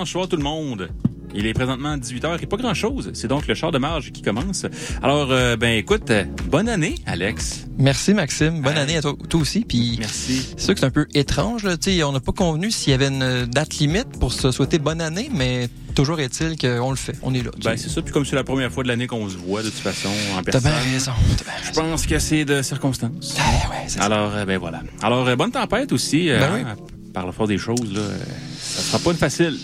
Dimanche soir tout le monde. Il est présentement 18h et pas grand-chose. C'est donc le char de marge qui commence. Alors, euh, ben écoute, euh, bonne année, Alex. Merci, Maxime. Bonne Hey. année à toi, toi aussi. Puis Merci. c'est sûr que c'est un peu étrange. Là. Tu sais, On n'a pas convenu s'il y avait une date limite pour se souhaiter bonne année, mais toujours est-il qu'on le fait. On est là. Ben c'est ça, puis comme c'est la première fois de l'année qu'on se voit de toute façon en T'as personne. bien raison. T'as bien Je raison. pense que c'est de circonstances. Ah, ouais, c'est ça. Alors, euh, ben voilà. Alors, euh, bonne tempête aussi. euh, Ben hein, Par la force des choses, là, ça sera pas une facile.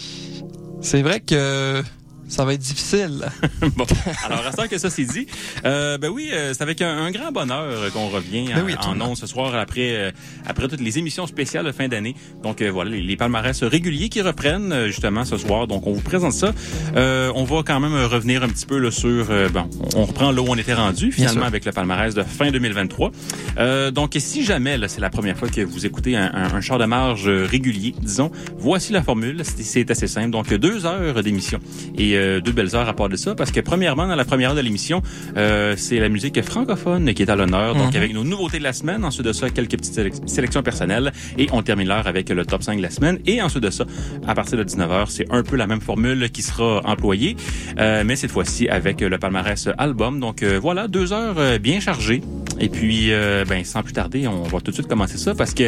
C'est vrai que ça va être difficile. bon, alors à ce que ça c'est dit, euh, ben oui, euh, c'est avec un, un grand bonheur qu'on revient Ben en- oui, en, absolument. ondes ce soir après euh, après toutes les émissions spéciales de fin d'année. Donc euh, voilà, les, les palmarès réguliers qui reprennent euh, justement ce soir. Donc on vous présente ça. Euh, on va quand même revenir un petit peu là, sur bon, on reprend là où on était rendu finalement avec le palmarès de fin 2023. Euh, donc si jamais là, c'est la première fois que vous écoutez un, un, un char de marge régulier, disons, voici la formule. C'est- C'est assez simple. Donc deux heures d'émission et euh, deux belles heures à part de ça, parce que premièrement, dans la première heure de l'émission, euh, c'est la musique francophone qui est à l'honneur, donc Mhm. avec nos nouveautés de la semaine, ensuite de ça, quelques petites sélec- sélections personnelles, et on termine l'heure avec le top 5 de la semaine, et ensuite de ça, à partir de 19h, c'est un peu la même formule qui sera employée, euh, mais cette fois-ci avec le palmarès album, donc euh, voilà, deux heures euh, bien chargées, et puis, euh, ben, sans plus tarder, on va tout de suite commencer ça, parce que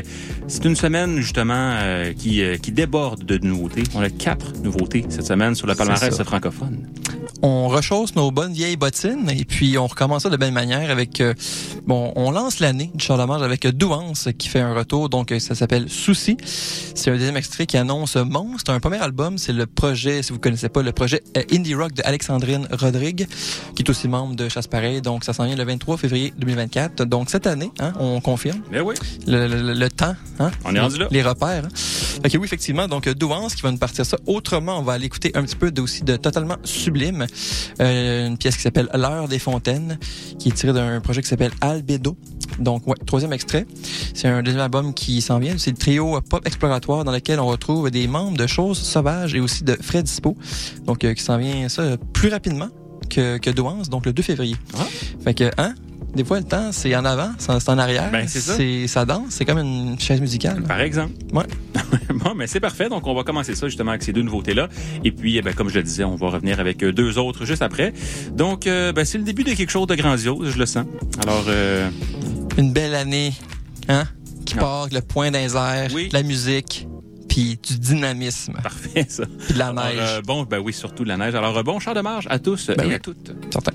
c'est une semaine, justement, euh, qui, euh, qui déborde de nouveautés. On a quatre nouveautés cette semaine sur le palmarès ça. Francophone. On rechausse nos bonnes vieilles bottines et puis on recommence ça de belle manière avec euh, bon on lance l'année du Charlemagne avec Douance qui fait un retour donc euh, ça s'appelle Souci c'est un deuxième extrait qui annonce Monstre un premier album c'est le projet si vous connaissez pas le projet euh, indie rock de Alexandrine Rodrigue qui est aussi membre de Chasse Pareil donc ça s'en vient le 23 février 2024 donc cette année hein, on confirme Mais oui, le, le- le temps hein, On est rendu là. les repères hein. Ok, oui, effectivement. Donc, Douance qui va nous partir ça. Autrement, on va aller écouter un petit peu de, aussi de Totalement Sublime, une pièce qui s'appelle L'heure des fontaines, qui est tirée d'un projet qui s'appelle Albedo. Donc, ouais, troisième extrait. C'est un deuxième album qui s'en vient. C'est le trio euh, pop exploratoire dans lequel on retrouve des membres de Choses Sauvages et aussi de Fred Dispo. Donc, euh, qui s'en vient ça euh, plus rapidement que, que Douance, donc le 2 février. Ah. Fait que, hein? Des fois, le temps, c'est en avant, c'est en arrière. Ben, c'est ça. Ça danse, c'est comme une chaise musicale. par exemple. Ouais. bon, mais c'est parfait. Donc, on va commencer ça justement avec ces deux nouveautés-là. Et puis, eh ben, comme je le disais, on va revenir avec euh, deux autres juste après. Donc, euh, ben, c'est le début de quelque chose de grandiose, je le sens. Alors, euh, une belle année, hein, qui Non. part avec le point d'un airs, Oui. la musique, puis du dynamisme, parfait, ça. puis de la Alors, neige. euh, bon, ben oui, surtout de la neige. Alors, bon char de marge à tous Ben et oui. à toutes. Certain.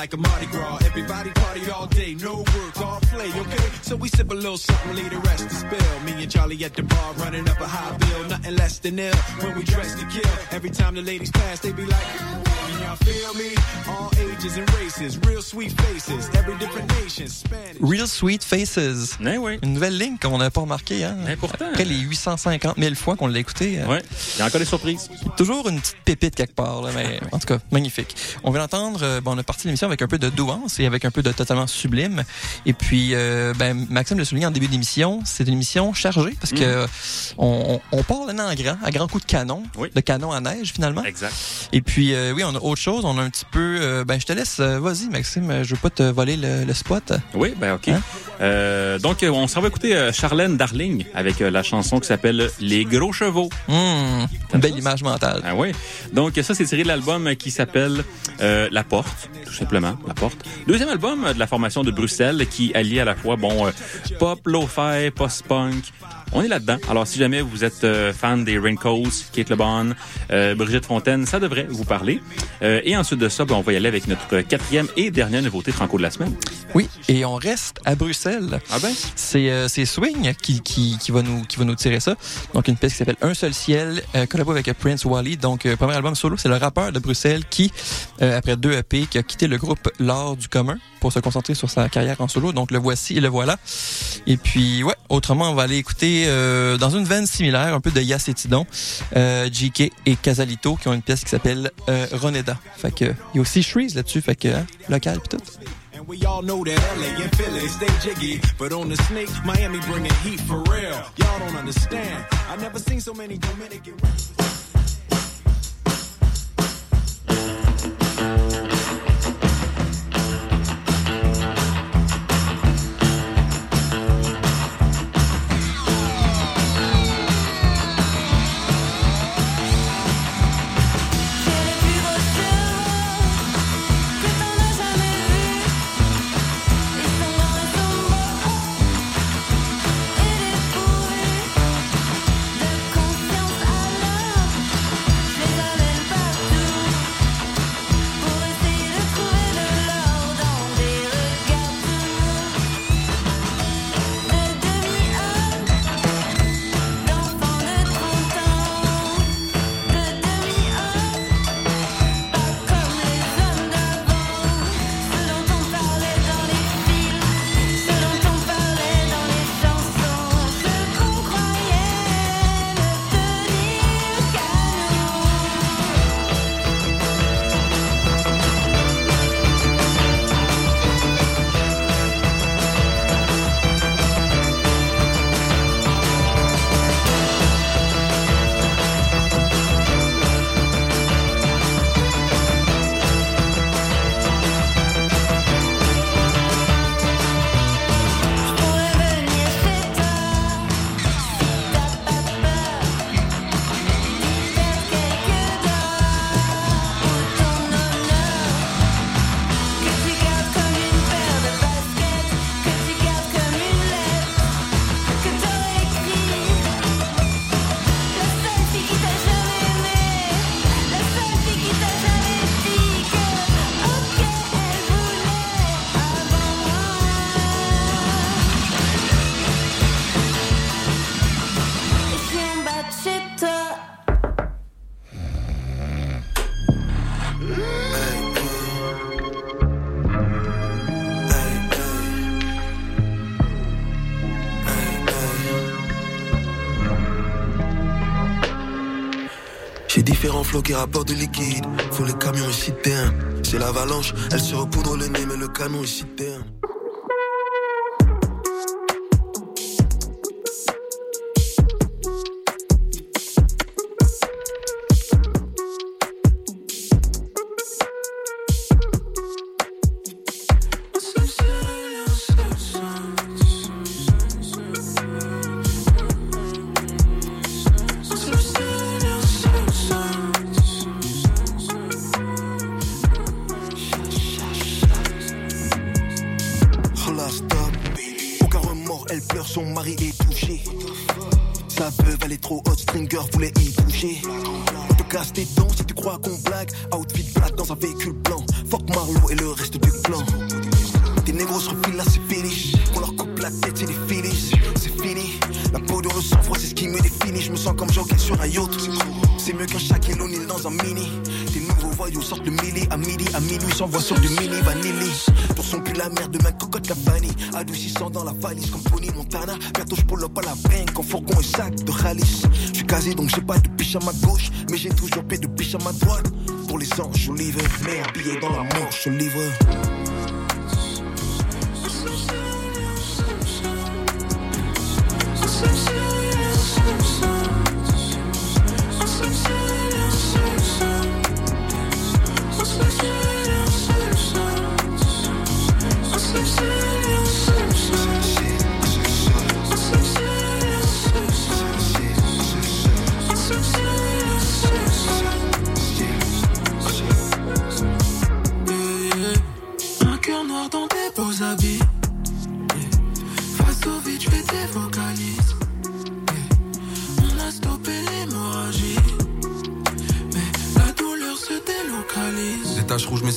Like a Mardi Gras. Everybody party all day, no work, all play, okay? So we sip a little something, leave the rest to spill. Me and Charlie at the bar running up a high bill, nothing less than ill. When we dress to kill, every time the ladies pass, they be like, y'all feel me? All ages and races, real sweet faces, every. Real Sweet Faces. Eh oui. Une nouvelle ligne qu'on n'a pas remarqué. Hein? Important. Après les 850 000 fois qu'on l'a écouté. euh, Ouais. Il y a encore des surprises. Toujours une petite pépite quelque part, là, mais en tout cas, magnifique. On vient d'entendre, euh, bon, on a parti l'émission avec un peu de douance et avec un peu de totalement sublime. Et puis, euh, ben, Maxime le soulignait en début d'émission, c'est une émission chargée parce que euh, on, on, part là en grand, à grand coup de canon, Oui. de canon à neige finalement. Exact. Et puis, euh, oui, on a autre chose, on a un petit peu, ben, je te laisse, vas-y Maxime, je veux pas te voler le, le spot. Oui, ben OK. Euh, donc, on s'en va écouter euh, Charlène Darling avec euh, la chanson qui s'appelle Les Gros Chevaux. Une belle image mentale. Ah oui. Donc, ça, c'est tiré de l'album qui s'appelle euh, La Porte, tout simplement, La Porte. Deuxième album de la formation de Bruxelles qui allie à la fois, bon, euh, pop, lo-fi, post-punk. On est là-dedans. Alors, si jamais vous êtes euh, fan des Raincoats, Kate LeBon, euh, Brigitte Fontaine, ça devrait vous parler. Euh, et ensuite de ça, ben, on va y aller avec notre quatrième et dernière nouveauté franco de la semaine. Oui, et on reste à Bruxelles. Ah ben? C'est euh, Swing qui, qui, qui, va nous, qui va nous tirer ça. Donc, une pièce qui s'appelle Un seul ciel, euh, collabo avec Prince Wally. Donc, euh, premier album solo, c'est le rappeur de Bruxelles qui, euh, après deux EP, qui a quitté le groupe L'Art du commun pour se concentrer sur sa carrière en solo. Donc, le voici et le voilà. Et puis, ouais, autrement, on va aller écouter euh, dans une veine similaire, un peu de Yass et Tidon, JK et Casalito qui ont une pièce qui s'appelle Roneda. Fait que, il y a aussi Shreeze là-dessus, fait que, hein, local pis tout. We all know that LA and Philly stay jiggy. But on the snake, Miami bringing heat for real. Y'all don't understand. I never seen so many Dominican rappers. Flot qui rapporte du liquide. Faut les camions citernes. C'est l'avalanche, elle se repoudre le nez, mais le canon my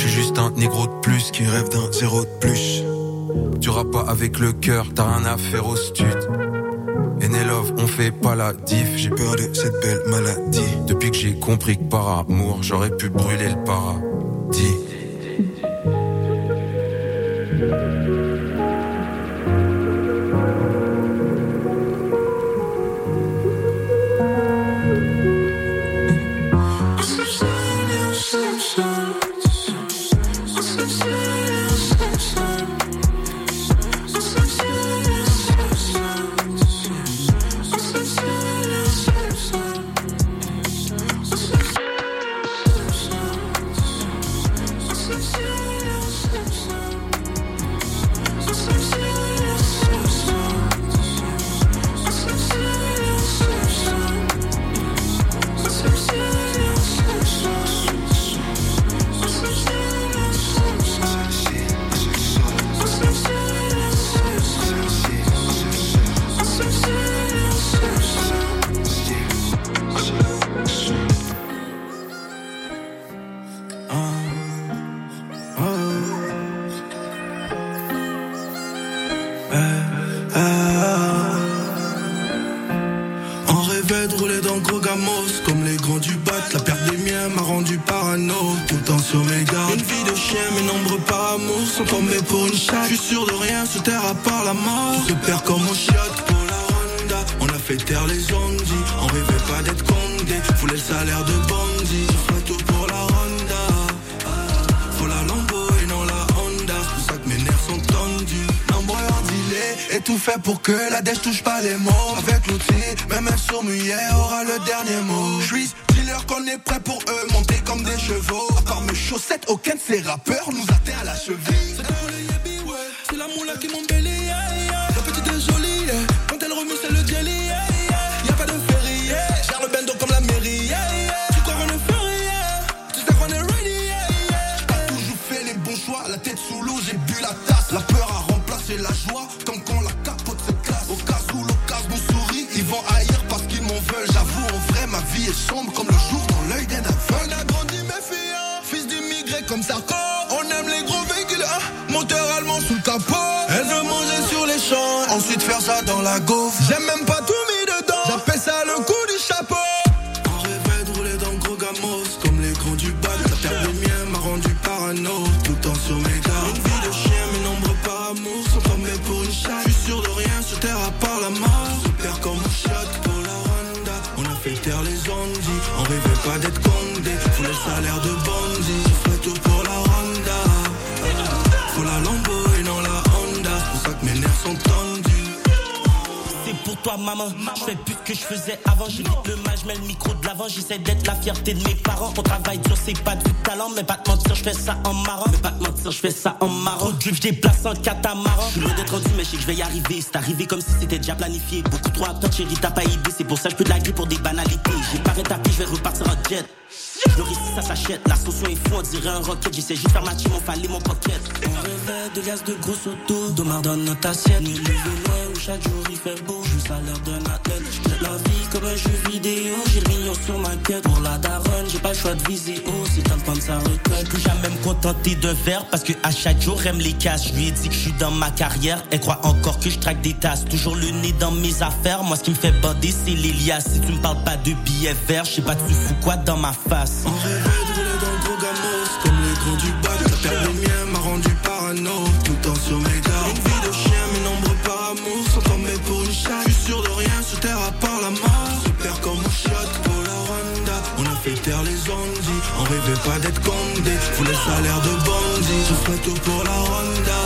Suis juste un négro de plus qui rêve d'un zéro de plus. Tu rappes pas avec le cœur, t'as rien à faire au stud. Enelove, on fait pas la diff. J'ai peur de cette belle maladie. Depuis que j'ai compris que par amour, j'aurais pu brûler le paradis. Toi maman, je fais plus que je faisais avant. J'évite le mal, je mets le micro de l'avant. J'essaie d'être la fierté de mes parents. On travaille dur, c'est pas du talent. Mais pas te mentir, je fais ça en marrant. Mais pas te mentir, je fais ça en marrant. Drip, je déplace en catamaran. Je suis loin d'être rendu mais je sais que je vais y arriver. C'est arrivé comme si c'était déjà planifié. Beaucoup trop attendre, chérie, t'as pas idée. C'est pour ça que je peux te la pour des banalités. J'ai pas rétabli, je vais repartir en jet le risque ça s'achète, la sauce est fou, on dirait un rocket. J'essaie juste faire ma team, on fallait mon pocket. On rêvait de gaz de gros auto Domar dans notre assiette. Ni le loin où chaque jour il fait beau. Juste à l'heure d'un athlète la vie comme un jeu vidéo J'ai million sur ma quête Pour la daronne, j'ai pas le choix de viser haut C'est temps de prendre sa retraite Plus jamais me contenter d'un verre Parce que à chaque jour elle me les casse Je lui ai dit que je suis dans ma carrière. Elle croit encore que je traque des tasses. Toujours le nez dans mes affaires. Moi ce qui me fait bander c'est l'Elias. Si tu me parles pas de billets verts Je sais pas tu fous quoi dans ma face? Rêvait pas d'être condé Faut le salaire de bandit Je ferais tout pour la Honda.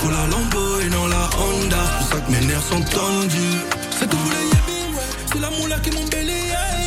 Faut la Lambo et non la Honda. C'est pour ça que mes nerfs sont tendus. C'est tout les yébis, ouais. C'est la moula qui m'embellit, yeah, yeah.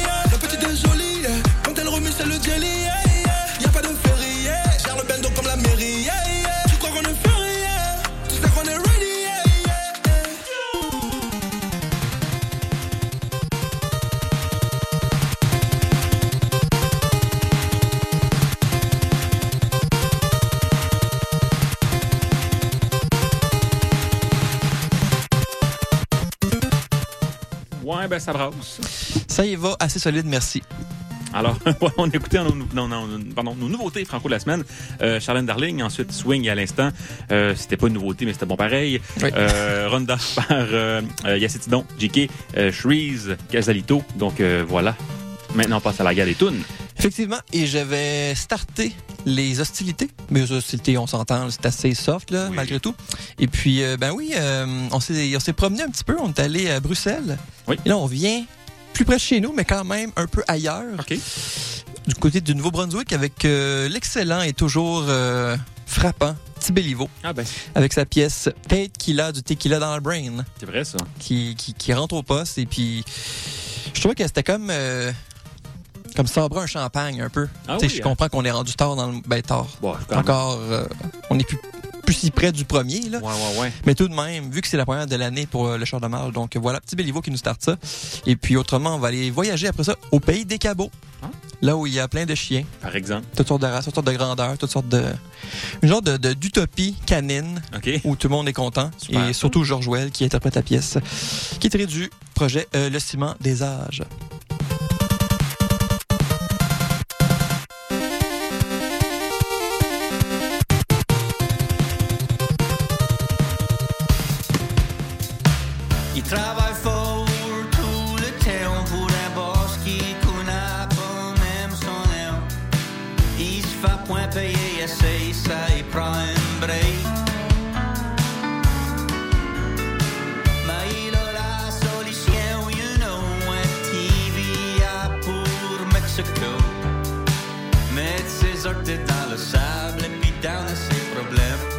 Ben ça brasse. Ça y va, assez solide, merci. Alors, on a écouté nos, non, non, pardon, nos nouveautés franco de la semaine. Euh, Charlène Darling, ensuite Swing à l'instant. Euh, c'était pas une nouveauté, mais c'était bon pareil. Oui. Euh, Ronda par euh, Yacetidon, JK, euh, Shreeze, Casalito. Donc euh, voilà. Maintenant, on passe à la guerre des tunes. Effectivement, et j'avais starté les hostilités. Mais les hostilités, on s'entend, c'est assez soft, là, Oui. malgré tout. Et puis, euh, ben oui, euh, on s'est on s'est promené un petit peu. On est allé à Bruxelles. Oui. Et là, on vient plus près de chez nous, mais quand même un peu ailleurs. OK. Du côté du Nouveau-Brunswick, avec euh, l'excellent et toujours frappant Tibelivo, Ah ben, avec sa pièce Tequila du Tequila dans le Brain, c'est vrai ça. qui, qui, qui rentre au poste. Et puis, je trouvais que c'était comme... euh, comme sabrer un champagne un peu. Ah oui, je hein. comprends qu'on est rendu tard dans le. Ben, tard. Bon. Encore. euh, on est plus, plus si près du premier, là. Ouais, ouais, ouais. Mais tout de même, vu que c'est la première de l'année pour euh, le char de marge, donc voilà, petit Béliveau qui nous starte ça. Et puis autrement, on va aller voyager après ça au pays des cabots. Ah. Là où il y a plein de chiens, Par exemple. toutes sortes de races, toutes sortes de grandeurs, toutes sortes de... Une genre de de- d'utopie canine où tout le monde est content. Super. Et surtout Georges Well qui interprète la pièce, qui est tirée du projet euh, Le ciment des âges. problem.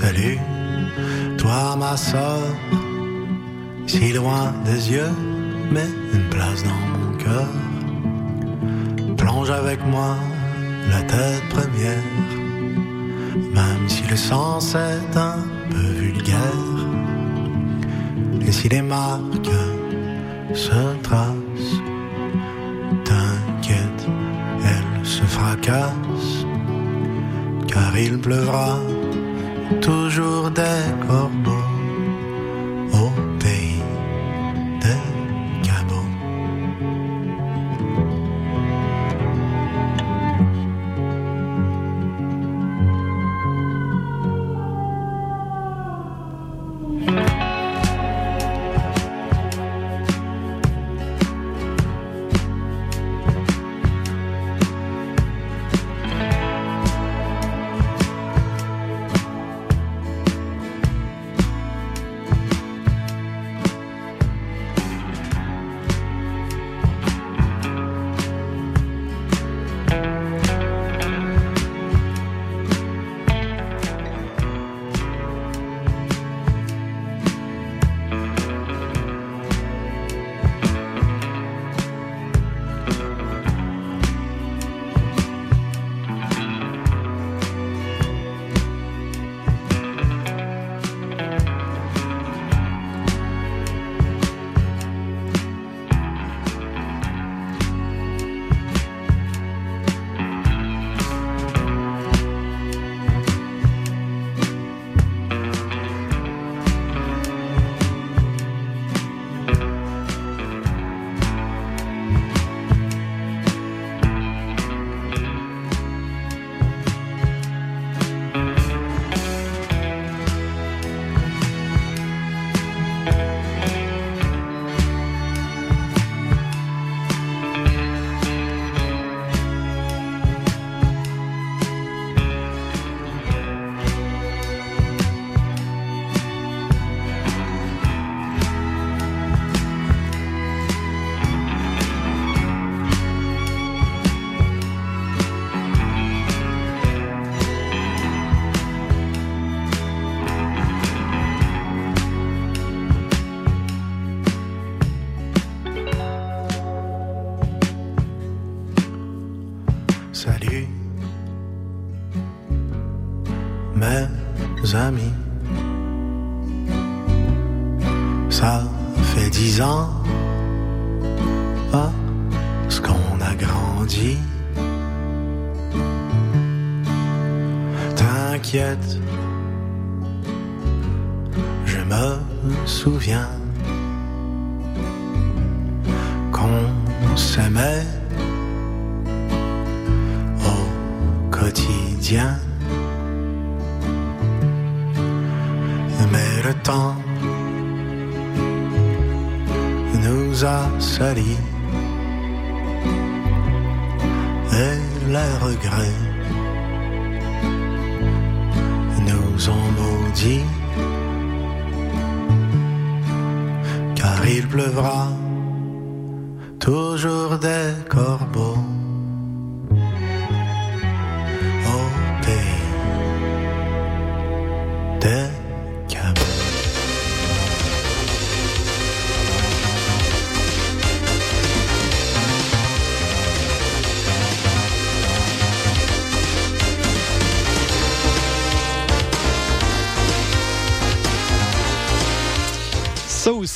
Salut, toi ma soeur, si loin des yeux, mais une place dans mon cœur. Plonge avec moi la tête première, même si le sens est un peu vulgaire. Et si les marques se tracent, t'inquiète, elles se fracassent, car il pleuvra toujours des corbeaux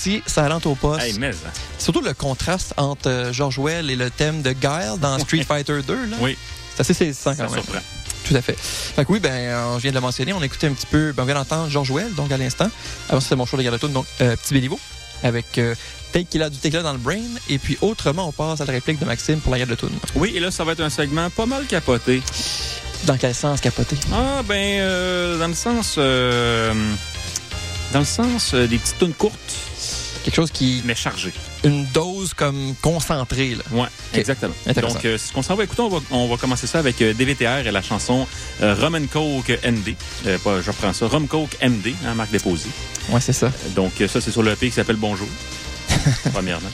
Ça aussi, ça rentre au poste. Hey, mais, hein. Surtout le contraste entre euh, George Well et le thème de Guile dans Street Fighter 2. Là. oui, C'est assez saisissant ça quand même. surprend. Tout à fait. Fait que oui, ben, je viens de le mentionner. On a écouté un petit peu. Ben, on vient d'entendre George Well, donc à l'instant. Avant, c'était mon show de Galatoune, donc euh, Petit Béliveau. avec euh, Take qu'il a du tequila dans le brain. Et puis autrement, on passe à la réplique de Maxime pour la guerre de tune. Oui, et là, ça va être un segment pas mal capoté. Dans quel sens capoté? Ah, ben, euh, dans le sens... euh, dans le sens euh, des petites tunes courtes, Quelque chose qui... mais chargées. Une dose comme concentrée, là. Ouais, exactement. Donc, euh, c'est ce qu'on s'en va écouter. On va, on va commencer ça avec euh, DVTR et la chanson euh, Rum and Coke MD. Euh, pas, je reprends ça. Rum Coke MD, hein, marque déposée. Ouais, c'est ça. Donc, ça, c'est sur le qui s'appelle Bonjour, premièrement.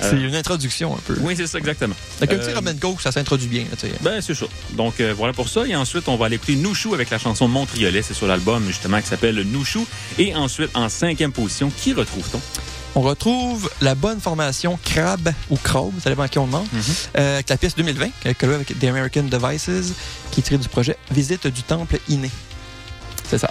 C'est une introduction un peu. Oui, c'est ça, exactement. Avec un petit Robin Coke, ça s'introduit bien, là, tu sais. Ben, c'est ça. Donc, voilà pour ça. Et ensuite, on va aller écouter Nouchou avec la chanson Montriolet. C'est sur l'album, justement, qui s'appelle Nouchou. Et ensuite, en cinquième position, qui retrouve-t-on? On retrouve la bonne formation Crab ou Crabe, ça dépend à qui on demande, euh, avec la pièce 2020, euh, collée avec The American Devices, qui est tirée du projet Visite du Temple Inné. C'est ça.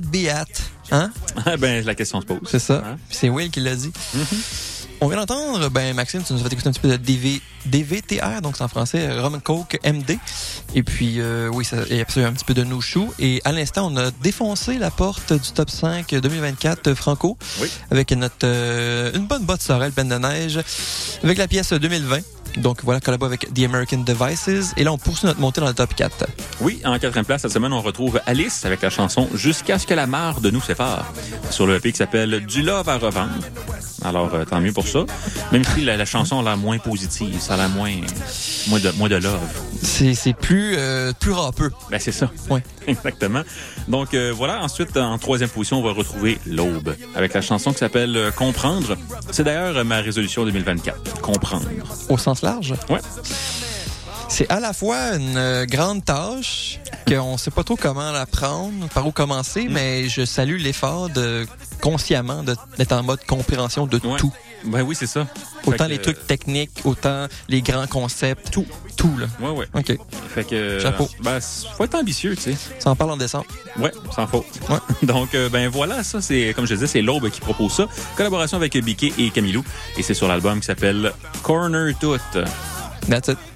Where is it be at? Hein? Ah, ben, la question se pose. C'est ça. Hein? C'est Will qui l'a dit. On vient d'entendre, ben Maxime, tu nous as fait écouter un petit peu de DV, DVTR, donc c'est en français, Rum Coke MD. Et puis, euh, oui, ça, il y a absolument un petit peu de No Shoe. Et à l'instant, on a défoncé la porte du top 5 2024 Franco. Oui. Avec notre, euh, une bonne botte sorelle pleine de neige. Avec la pièce 2020. Donc voilà, collabo avec The American Devices. Et là, on poursuit notre montée dans le top 4. Oui, en quatrième place, cette semaine, on retrouve Alice avec la chanson Jusqu'à ce que la mare de nous sépare. Sur le EP qui s'appelle Du love à revendre. Alors, euh, tant mieux pour ça. Même si la, la chanson a l'air moins positive, ça a l'air moins, moins, de, moins de love. C'est, c'est plus, euh, plus râpeux. Ben, c'est ça. Ouais. Exactement. Donc, euh, voilà. Ensuite, en troisième position, on va retrouver L'Aube avec la chanson qui s'appelle Comprendre. C'est d'ailleurs ma résolution 2024. Comprendre. Au sens large. Ouais. C'est à la fois une euh, grande tâche qu'on sait pas trop comment la prendre, par où commencer, Mm. mais je salue l'effort de consciemment d'être en mode compréhension de Ouais. tout. Ben oui, c'est ça. Autant les trucs techniques, autant les grands concepts, tout, tout là. Ouais, ouais. OK. Fait que. Chapeau. Ben, faut être ambitieux, tu sais. Ça en parle en décembre. Ouais, sans faute. Ouais. Donc, euh, ben voilà, ça, c'est, comme je disais, c'est l'Aube qui propose ça. Collaboration avec Biquet et Camilou. Et c'est sur l'album qui s'appelle Corner Tout. That's it.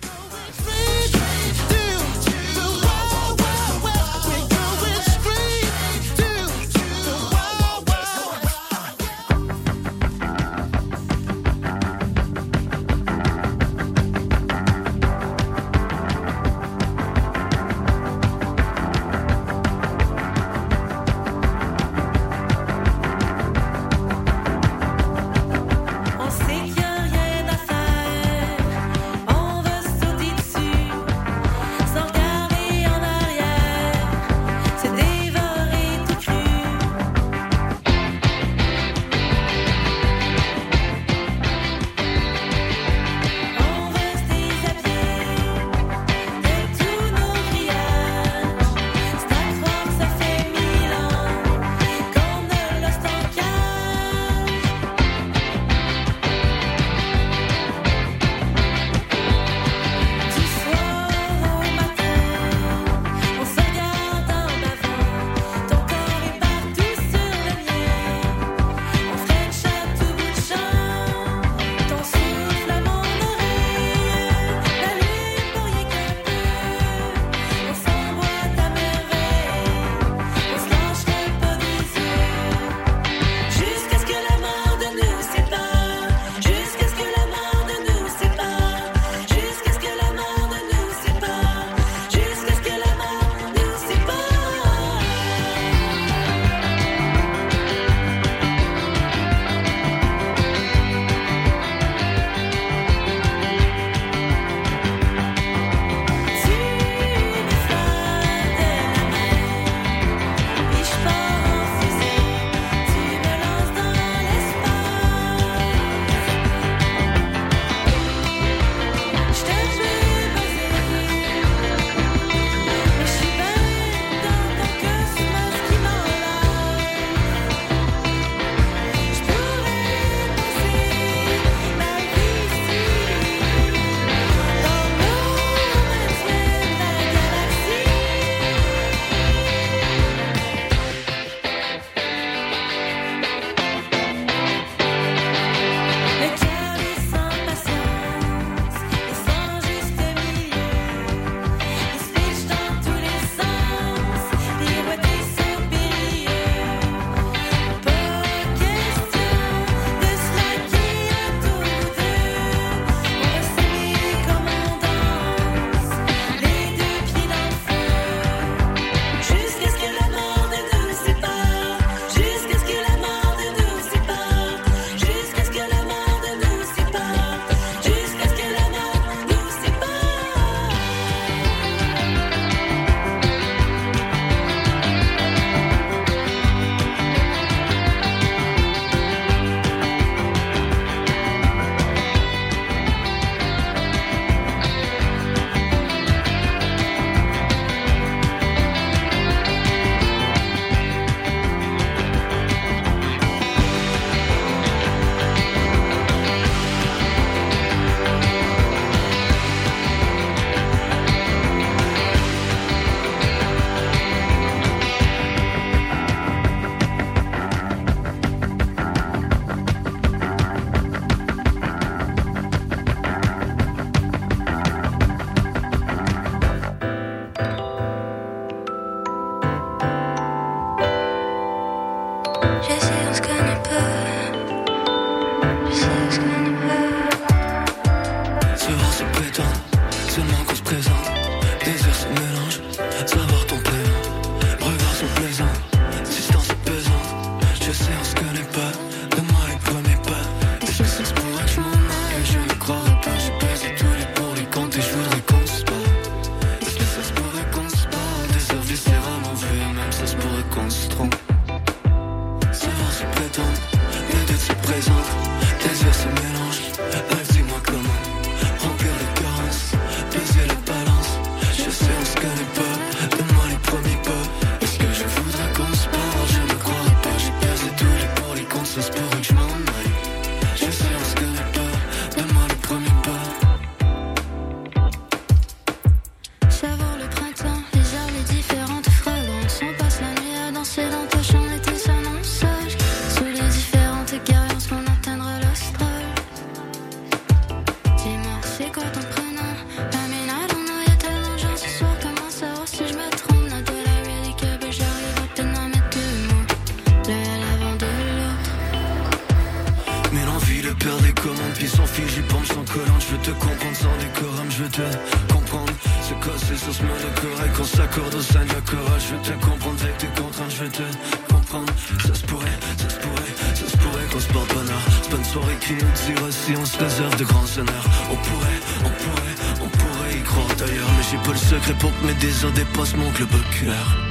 Se réserve de grands honneurs. On pourrait, on pourrait, on pourrait y croire d'ailleurs. Mais j'ai pas le secret pour que mes désirs dépassent mon globe oculaire.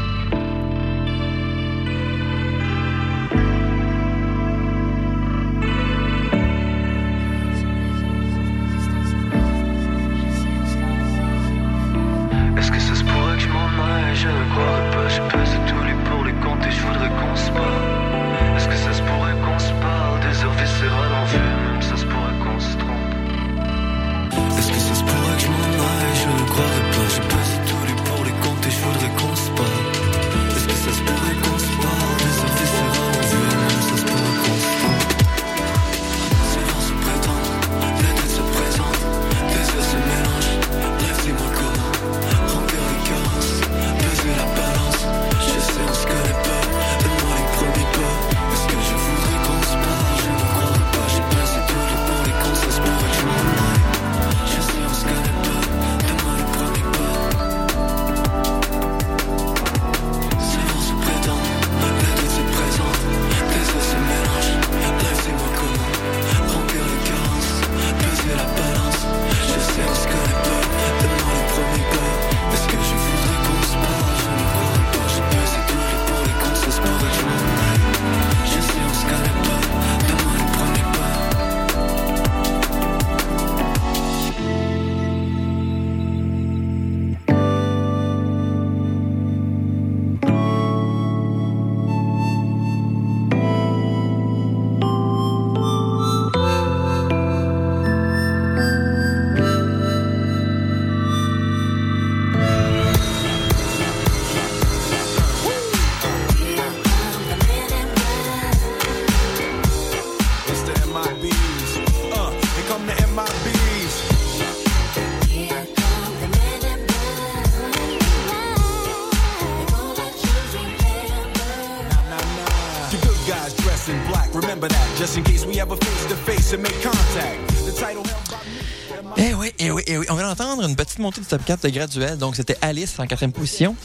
Montée du top 4 de graduel. Donc, c'était Alice en quatrième position,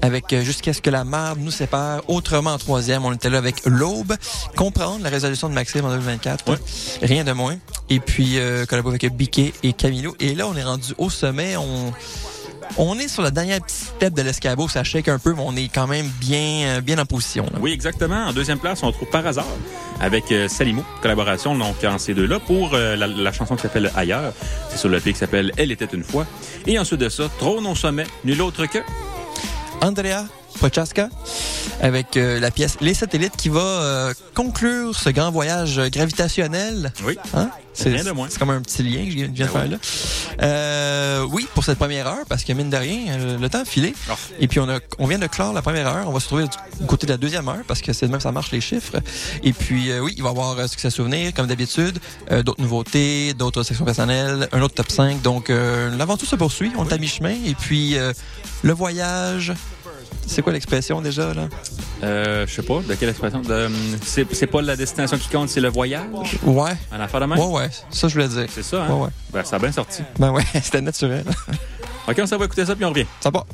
avec euh, Jusqu'à ce que la marde nous sépare. Autrement, en troisième, on était là avec L'Aube. Comprendre la résolution de Maxime en 2024. Rien de moins. Et puis, euh, collabo avec Biquet et Camilo. Et là, on est rendu au sommet. On... On est sur la dernière petite step de l'escabeau, ça shake un peu, mais on est quand même bien, euh, bien en position. là. Oui, exactement. En deuxième place, on trouve par hasard avec euh, Salimo, collaboration donc en ces deux-là pour euh, la, la chanson qui s'appelle Ailleurs. C'est sur le pays qui s'appelle Elle était une fois. Et ensuite de ça, Trône au sommet, nul autre que Andrea Prochaska avec euh, la pièce Les satellites qui va euh, conclure ce grand voyage gravitationnel. Oui. Hein? C'est Rien de moins. c'est comme un petit lien que je viens de Ben faire oui. là. Euh, oui, pour cette première heure, parce que mine de rien, le temps a filé. Oh. Et puis on, a, on vient de clore la première heure. On va se trouver du côté de la deuxième heure, parce que c'est de même ça marche les chiffres. Et puis oui, il va y avoir euh, succès souvenir, comme d'habitude, d'autres nouveautés, d'autres sections personnelles, un autre top 5. Donc l'aventure se poursuit, on est à mi-chemin. Et puis le voyage... C'est quoi l'expression déjà là? Euh, je sais pas, de quelle expression? De, euh, c'est, c'est pas la destination qui compte, c'est le voyage? Ouais. En affaire de même? Ouais, ouais. Ça, je voulais dire. C'est ça, hein? Ouais, ouais. Ben, ça a bien sorti. Ben ouais, c'était naturel. OK, on s'en va écouter ça, puis on revient. Ça va.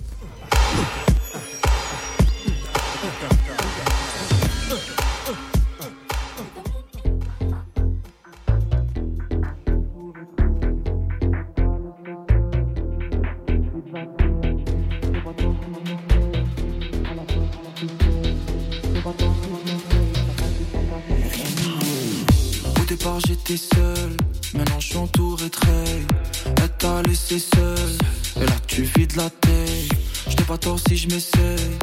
J'étais seul, maintenant je suis entouré de rêves. Elle t'a laissé seul, et là tu vides la tête. Je n'ai pas tort si je m'essaye,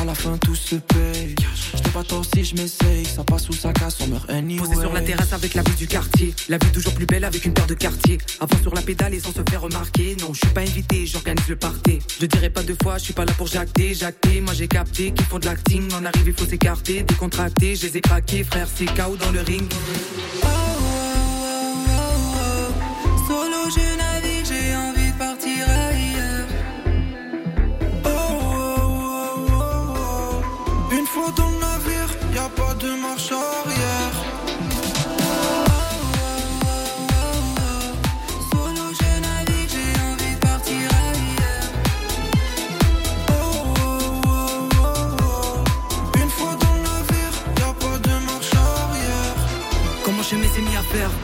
à la fin tout se paye. Je n'ai pas tort si je m'essaye, ça passe ou ça casse, on meurt anyway. Posé sur la terrasse avec la vue du quartier. La vue toujours plus belle avec une paire de quartier. Avant sur la pédale et sans se faire remarquer. Non, je suis pas invité, j'organise le party. Je dirais pas deux fois, je suis pas là pour jacter, jacter. Moi j'ai capté qu'ils font de l'acting. En arrive, il faut s'écarter, décontracter. Je les ai craqués, frère, c'est KO dans le ring. Solo je navigue, j'ai envie de partir ailleurs. Oh, oh, oh, oh. Une fois dans le navire, y a pas de marche arrière. Comment je m'ai mis à faire.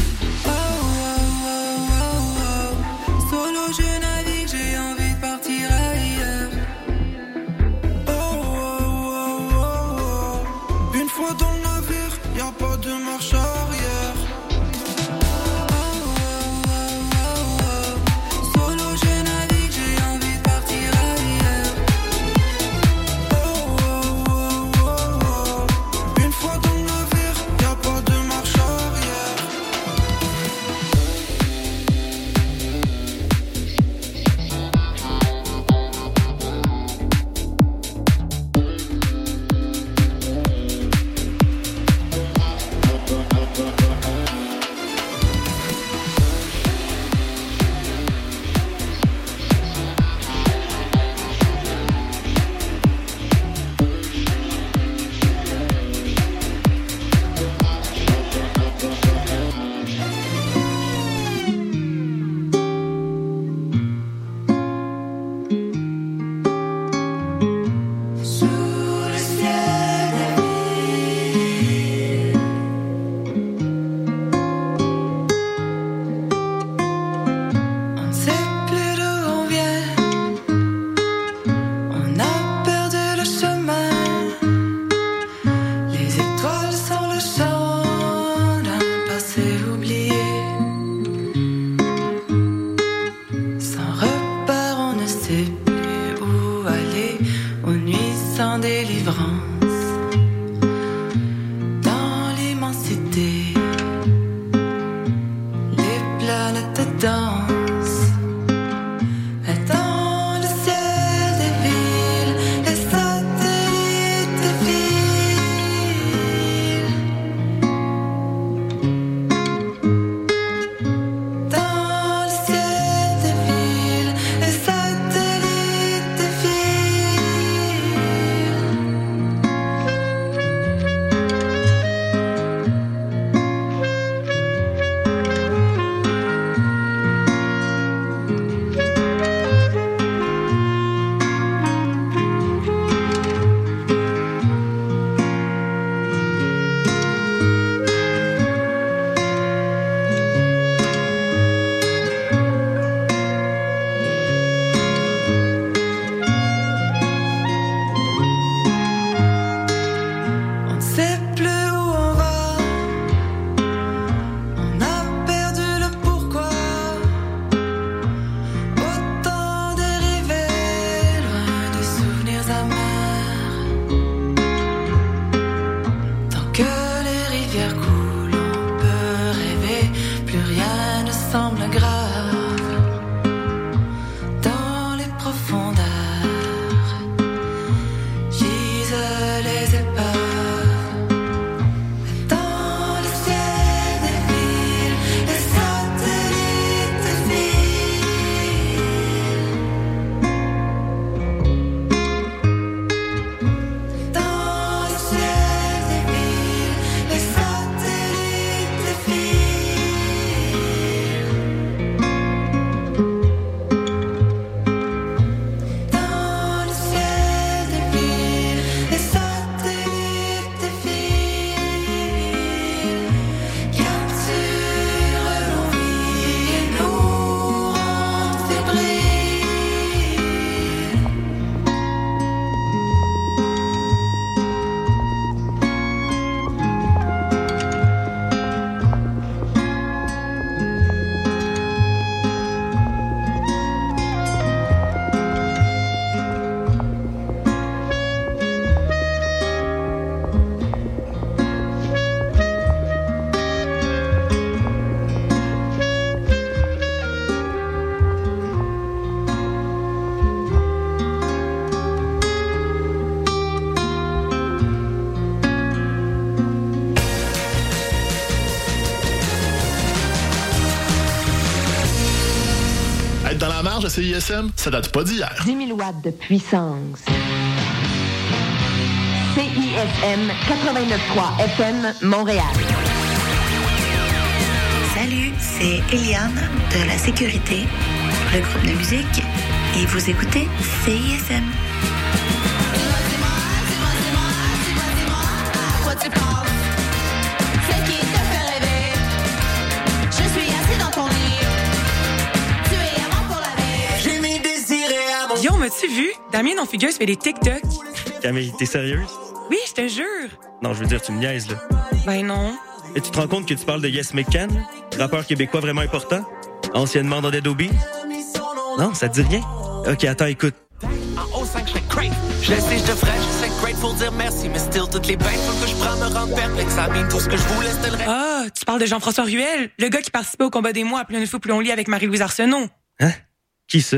CISM, ça date pas d'hier. 10 000 watts de puissance. CISM 89.3 FM, Montréal. Salut, c'est Eliane de la Sécurité, le groupe de musique, et vous écoutez CISM. As-tu vu? Damien, non figure, fait des TikTok. Camille, t'es sérieuse? Oui, je te jure. Non, je veux dire, tu me niaises, là. Ben non. Et tu te rends compte que tu parles de Yes McCann, rappeur québécois vraiment important? Anciennement dans Dead? Non, ça te dit rien? Ok, attends, écoute. En haut 5, je serais great. Je le sais, je devrais, je serais great pour dire merci. Mais still, toutes les bêtes que je prends me rendent perplexe. Ça mine tout ce que je voulais, c'était le reste. Ah, tu parles de Jean-François Ruel, le gars qui participait au combat des mois à plus une fois plus on lit avec Marie-Louise Arsenault. Hein? Qui ça?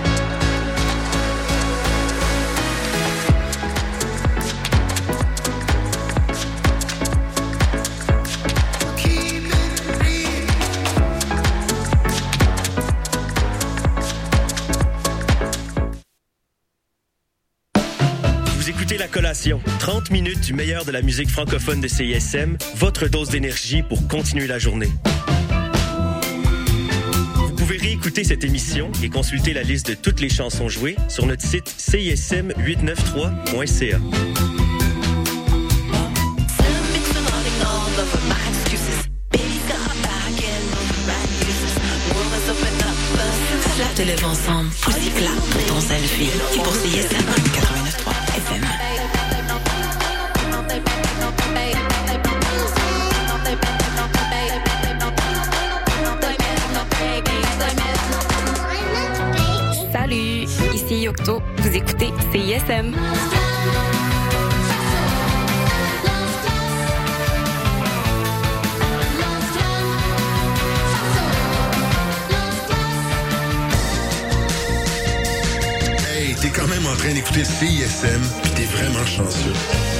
La Collation, 30 minutes du meilleur de la musique francophone de CISM, votre dose d'énergie pour continuer la journée. Vous pouvez réécouter cette émission et consulter la liste de toutes les chansons jouées sur notre site cism893.ca. Là, te lève ensemble, poussy clap pour ton selfie. Qui pour CISM 89.3 FM. Vous écoutez CISM. Hey, t'es quand même en train d'écouter CISM, pis t'es vraiment chanceux.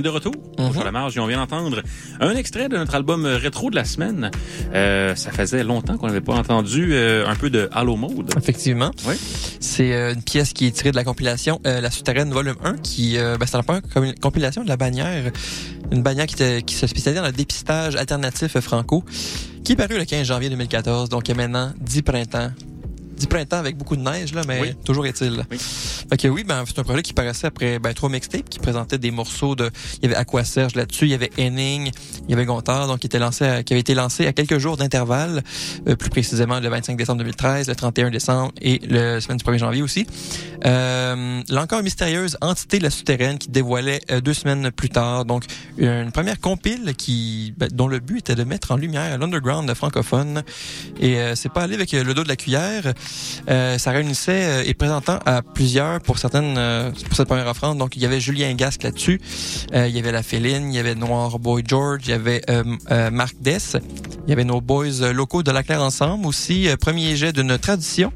Est de retour sur la marge et on vient d'entendre un extrait de notre album euh, rétro de la semaine. Euh, ça faisait longtemps qu'on n'avait pas entendu euh, un peu de Halo Mode. Effectivement. Oui. C'est une pièce qui est tirée de la compilation euh, La Souterraine Volume 1, qui ben, c'est la première com- compilation de la bannière, une bannière qui, qui se spécialisait dans le dépistage alternatif franco, qui est paru le 15 janvier 2014, donc il y a maintenant 10 printemps. 10 printemps avec beaucoup de neige, là, mais Oui. toujours est-il. Fait que oui, ben, c'est un projet qui paraissait après ben, trois mixtapes qui présentaient des morceaux de. Il y avait Aqua Serge là-dessus, il y avait Henning, il y avait Gontard, donc qui était lancé à- qui avait été lancé à quelques jours d'intervalle, euh, plus précisément le 25 décembre 2013, le 31 décembre et le semaine du 1er janvier aussi. Euh, l'encore mystérieuse entité de la souterraine qui dévoilait euh, deux semaines plus tard, donc une première compile qui ben, dont le but était de mettre en lumière l'underground francophone et euh, c'est pas allé avec le dos de la cuillère. Euh, ça réunissait euh, et présentant à plusieurs pour certaines euh, pour cette première offrande. Donc il y avait Julien Gasque là-dessus, Euh, il y avait La Féline, il y avait Noir Boy George, il y avait euh, euh, Marc Dess, il y avait nos boys euh, locaux de la Claire ensemble aussi. euh, premier jet d'une tradition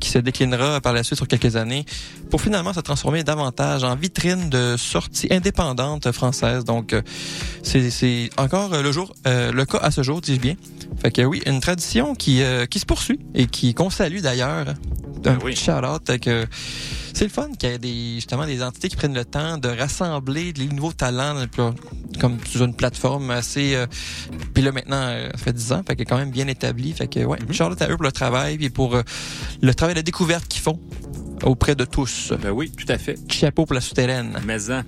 qui se déclinera par la suite sur quelques années pour finalement se transformer davantage en vitrine de sortie indépendante française. Donc euh, c'est encore euh, le jour euh, le cas à ce jour, dis-je bien. Fait que oui, une tradition qui euh, qui se poursuit et qui qu'on salue d'ailleurs. Un petit shout-out que c'est le fun qu'il y ait des justement des entités qui prennent le temps de rassembler les nouveaux talents comme sur une plateforme assez euh, puis là maintenant euh, ça fait 10 ans fait quand même bien établie fait que ouais shout-out à eux pour le travail et pour euh, le travail de découverte qu'ils font auprès de tous. Ben oui, tout à fait. Chapeau pour la souterraine. Mais en.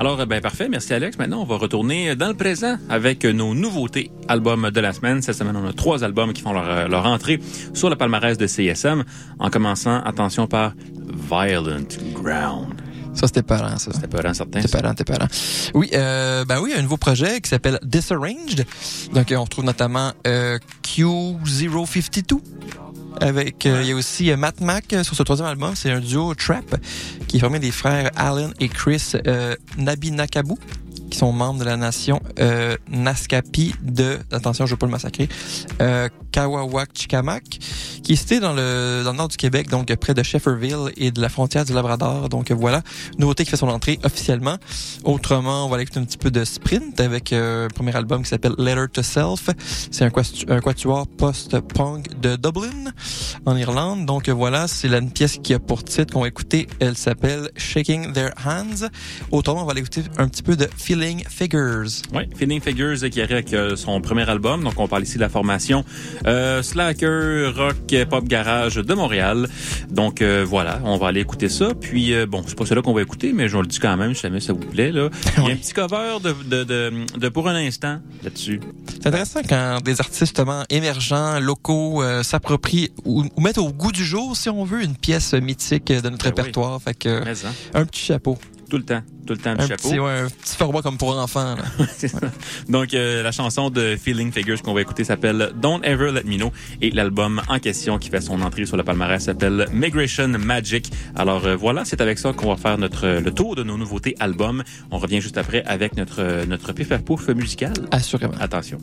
Alors, ben parfait. Merci, Alex. Maintenant, on va retourner dans le présent avec nos nouveautés albums de la semaine. Cette semaine, on a trois albums qui font leur, leur entrée sur le palmarès de CSM. En commençant, attention, par Ground. Ça, c'était parent, ça. C'était parent, certain. C'était parent, c'était parent. Oui, euh, ben oui, un nouveau projet qui s'appelle Disarranged. Donc, euh, on retrouve notamment euh, Q052. Avec, euh, il y a aussi euh, Matt Mac sur ce troisième album. C'est un duo trap qui est formé des frères Alan et Chris Nabinakabu qui sont membres de la nation euh, Naskapi de, attention, je veux pas le massacrer, euh, Kawawak Chikamak, qui est situé dans le, dans le nord du Québec, donc près de Shefferville et de la frontière du Labrador. Donc voilà, nouveauté qui fait son entrée officiellement. Autrement, on va aller écouter un petit peu de Sprint avec euh, un premier album qui s'appelle Letter to Self. C'est un, un quatuor post-punk de Dublin, en Irlande. Donc voilà, c'est une pièce qui a pour titre qu'on va écouter. Elle s'appelle Shaking Their Hands. Autrement, on va aller écouter un petit peu de Feeling Figures. Oui, Feeling Figures qui arrive avec euh, son premier album. Donc, on parle ici de la formation euh, slacker, rock, pop garage de Montréal. Donc euh, voilà, on va aller écouter ça. Puis bon, c'est pas cela qu'on va écouter, mais je le dis quand même, si jamais ça vous plaît. Là. Il y a un petit cover de, de, de, de Pour un instant là-dessus. C'est intéressant quand des artistes justement émergents, locaux, s'approprient ou, ou mettent au goût du jour, si on veut, une pièce mythique de notre répertoire. Fait que Mais, hein, un petit chapeau. Tout le temps, tout le temps, du Un chapeau. petit, ouais, un petit format comme pour. C'est ça. Donc, euh, la chanson de Feeling Figures qu'on va écouter s'appelle Don't Ever Let Me Know et l'album en question qui fait son entrée sur le palmarès s'appelle Migration Magic. Alors euh, voilà, c'est avec ça qu'on va faire notre le tour de nos nouveautés albums. On revient juste après avec notre euh, notre pif à pouf musical. Assurément. Attention.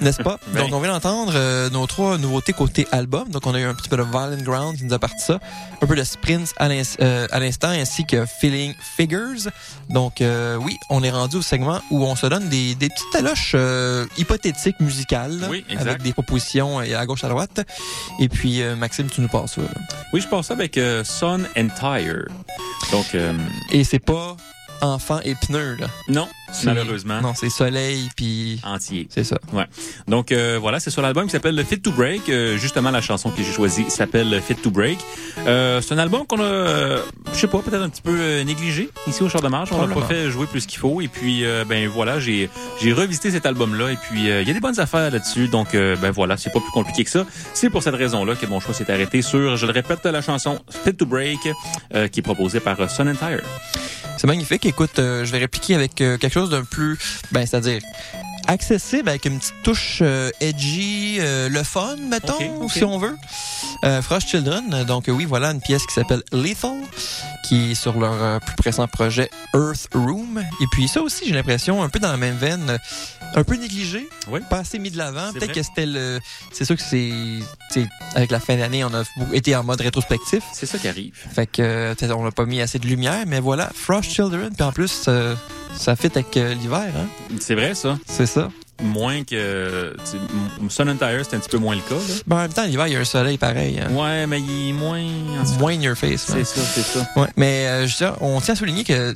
N'est-ce pas? Ben. Donc, on vient d'entendre euh, nos trois nouveautés côté album. Donc, on a eu un petit peu de Violent Ground qui nous a parti ça, un peu de Sprints à euh, l'instant, ainsi que Feeling Figures. Donc, euh, oui, on est rendu au segment où on se donne des, des petites taloches euh, hypothétiques musicales, Oui, avec des propositions euh, à gauche à droite. Et puis, euh, Maxime, tu nous passes. Oui, je passe ça avec euh, Sun and Tire. Donc, euh, Et c'est pas enfant et pneus, là. non, malheureusement. Non, c'est soleil, puis... Entier. C'est ça. Ouais. Donc euh, voilà, c'est sur l'album qui s'appelle Fit to Break. Euh, justement, la chanson que j'ai choisie s'appelle Fit to Break. Euh, c'est un album qu'on a, euh, je sais pas, peut-être un petit peu euh, négligé ici au Char de Marge. On l'a pas fait jouer plus qu'il faut. Et puis euh, ben voilà, j'ai j'ai revisité cet album-là. Et puis euh, il y a des bonnes affaires là-dessus. Donc euh, ben voilà, c'est pas plus compliqué que ça. C'est pour cette raison-là que mon choix s'est arrêté sur, je le répète, la chanson Fit to Break, euh, qui est proposée par Sun and Tire. C'est magnifique. Écoute, euh, je vais répliquer avec euh, quelque chose d'un plus, ben, c'est-à-dire accessible avec une petite touche euh, edgy, le fun, mettons, si on veut. Euh, Frost Children, donc oui, voilà une pièce qui s'appelle Lethal, qui est sur leur plus récent projet Earth Room. Et puis ça aussi, j'ai l'impression, un peu dans la même veine, un peu négligé, Oui. pas assez mis de l'avant. Peut-être que c'était le... C'est sûr que c'est... Avec la fin d'année, on a été en mode rétrospectif. C'est ça qui arrive. Fait que on n'a pas mis assez de lumière, mais voilà, Frost Children, puis en plus, euh, ça fit avec euh, l'hiver, hein? C'est vrai ça. C'est ça. Moins que Sun and Tire, c'est un petit peu moins le cas. Là. Ben, en même temps, l'hiver, il y a un soleil pareil. Hein? Ouais, mais il est moins. Moins in your face. C'est ça, c'est ça. Ouais, mais euh, je on tient à souligner que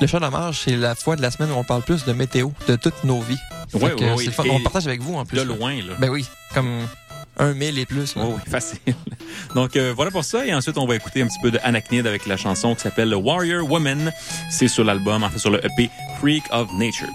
le chat de la marge, c'est la fois de la semaine où on parle plus de météo de toutes nos vies. Fun. Et On partage avec vous en plus. De loin, là. Ben oui, comme un mille et plus. Oh, oui, facile. Donc euh, voilà pour ça. Et ensuite, on va écouter un petit peu de Anachnid avec la chanson qui s'appelle Warrior Woman. C'est sur l'album, en fait sur le EP Freak of Nature.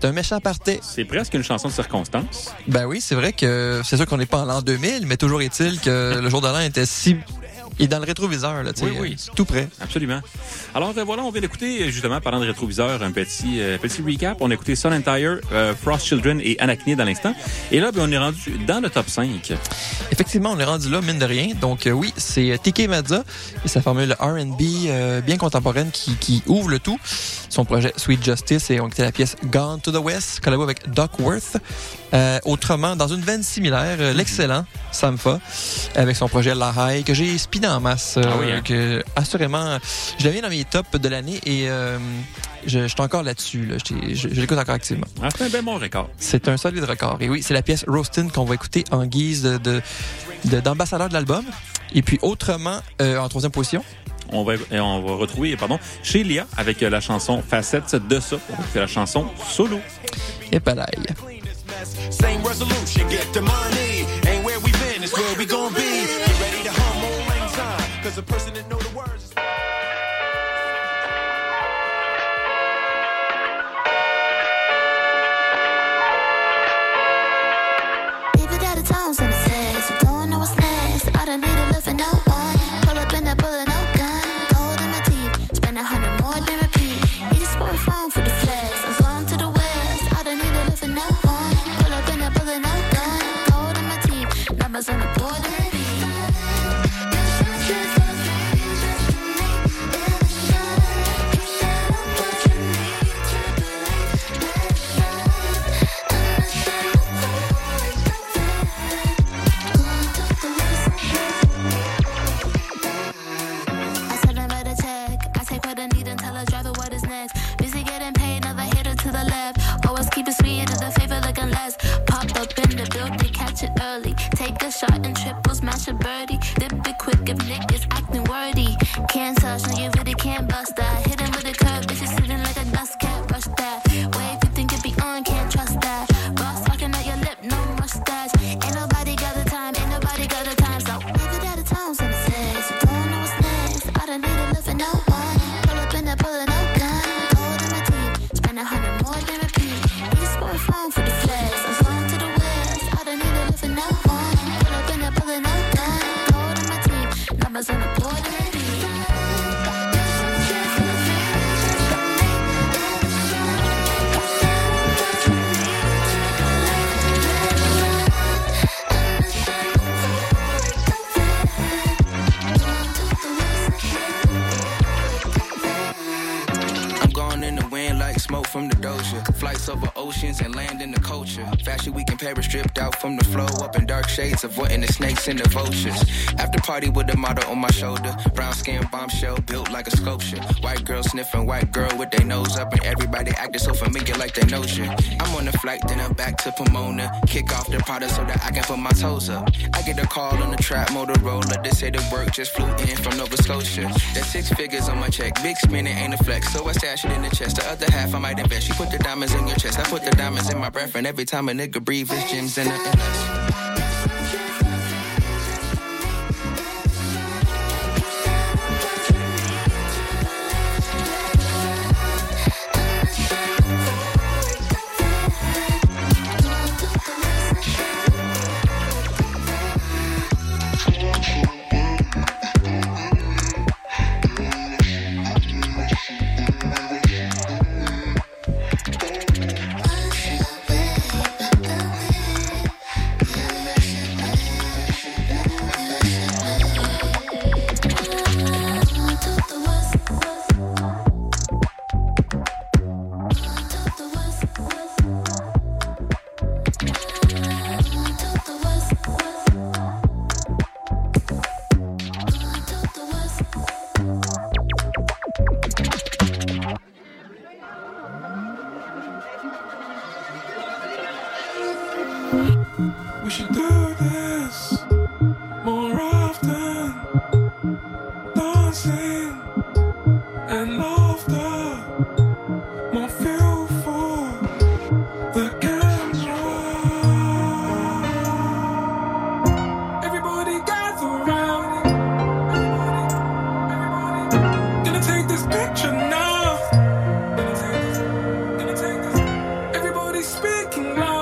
C'est un méchant. C'est presque une chanson de circonstance. Ben oui, c'est vrai que c'est sûr qu'on n'est pas en l'an 2000, mais toujours est-il que le jour de l'an était si... Il est dans le rétroviseur, là, tu sais. Oui, oui. euh, Tout près. Absolument. Alors euh, voilà, on vient d'écouter, justement, parlant de rétroviseur, un petit euh, petit recap. On a écouté Sun and Tire, euh, Frost Children et Anachnid à l'instant. Et là, ben, on est rendu dans le top 5. Effectivement, on est rendu là, mine de rien. Donc euh, oui, c'est euh, TK Mazza et sa formule R&B euh, bien contemporaine qui, qui ouvre le tout. Son projet Sweet Justice et on écoutait la pièce Gone to the West, collabo avec Doc Worth. Euh, autrement, dans une veine similaire, l'excellent Samfa avec son projet La High que j'ai spiné en masse. Ah oui, hein? que, assurément, je l'avais dans mes tops de l'année et je, je suis encore là-dessus. Là. Je, t'ai- je- je l'écoute encore activement. Ah, c'est un bien bon record. C'est un solide record. Et oui, c'est la pièce Roastin qu'on va écouter en guise de, de- de- d'ambassadeur de l'album. Et puis autrement, euh, en troisième position, On va, on va retrouver, pardon, chez Lia avec la chanson Facette de ça. C'est la chanson Solo. et palaille. Same shades, avoiding the snakes and the vultures. After party with the model on my shoulder. Brown skin bombshell built like a sculpture. White girl sniffing white girl with their nose up. And everybody acting so familiar like they know you. I'm on the flight, then I'm back to Pomona. Kick off the product so that I can put my toes up. I get a call on the trap Motorola. They say the work just flew in from Nova Scotia. That's six figures on my check. Big spinning ain't a flex. So I stash it in the chest. The other half I might invest. You put the diamonds in your chest. I put the diamonds in my breath. And every time a nigga breathe, it's gems in the in speaking loud.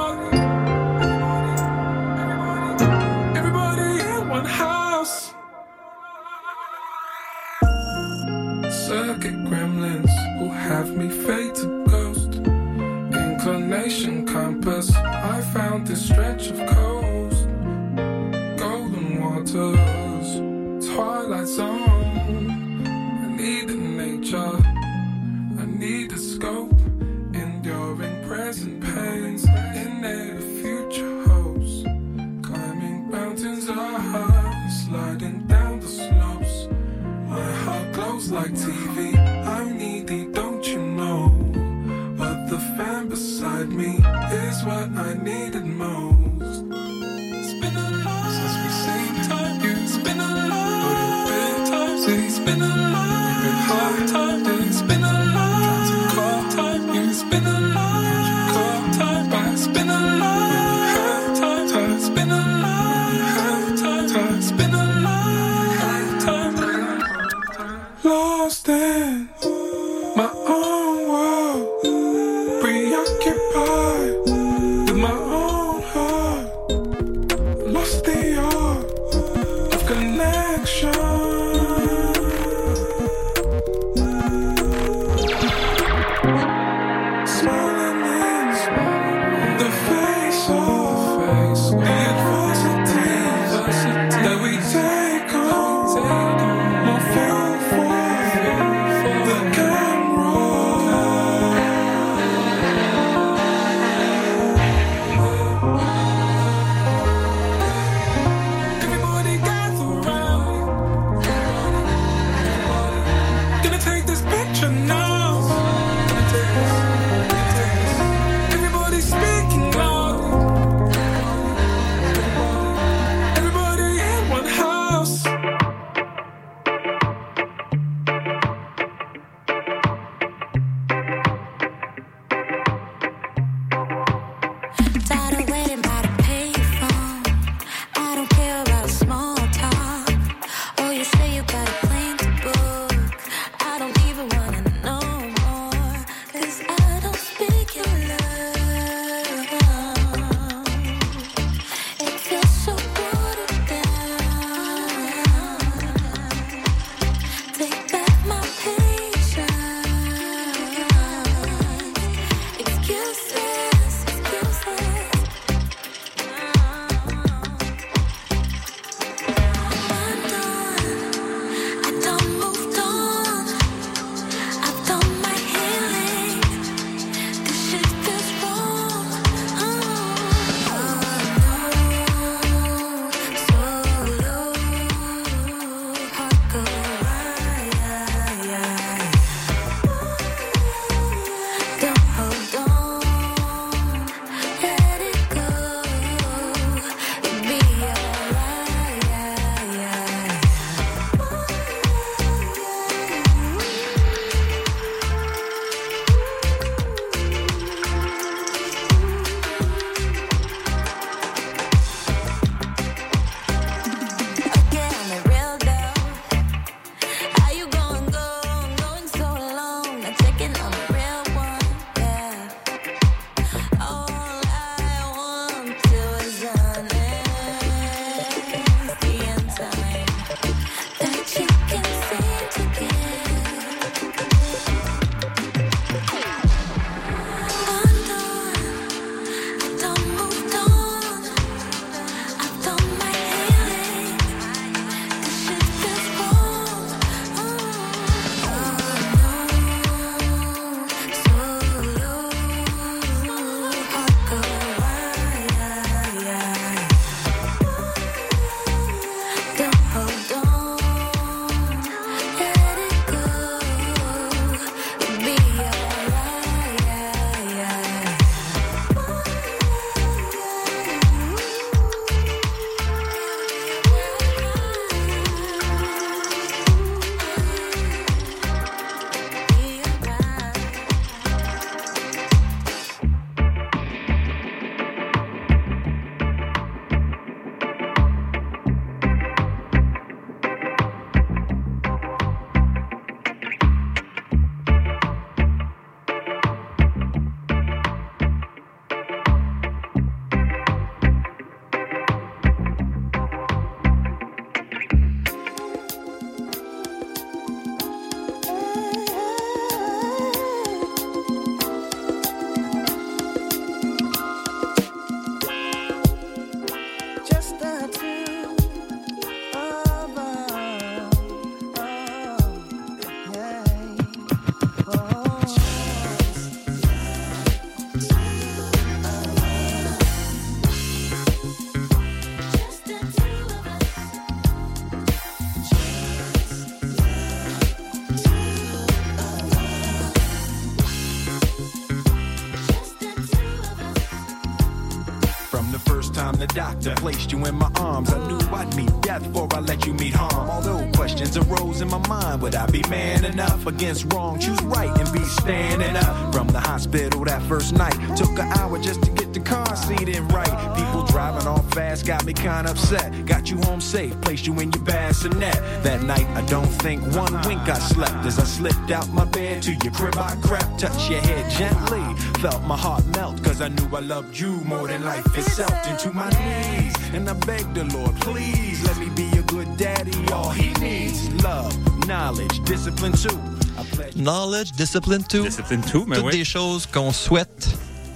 Doctor placed you in my arms. I knew I'd meet death before I let you meet harm. Although questions arose in my mind, would I be man enough against wrong? Choose right and be standing up. From the hospital that first night, took an hour just to get the car seat in right. People driving off fast got me kinda upset. Got you home safe, placed you in your bassinet. That night, I don't think one wink I slept as I slipped out my bed to your crib. I crept, touched your head gently. Felt my heart melt, cause I knew I loved you more than life itself. Into my knees, and I begged the Lord, please let me be a good daddy. All he needs love, knowledge, discipline too. I pledge Knowledge, discipline too. Discipline too, mais Toutes ouais. des choses qu'on souhaite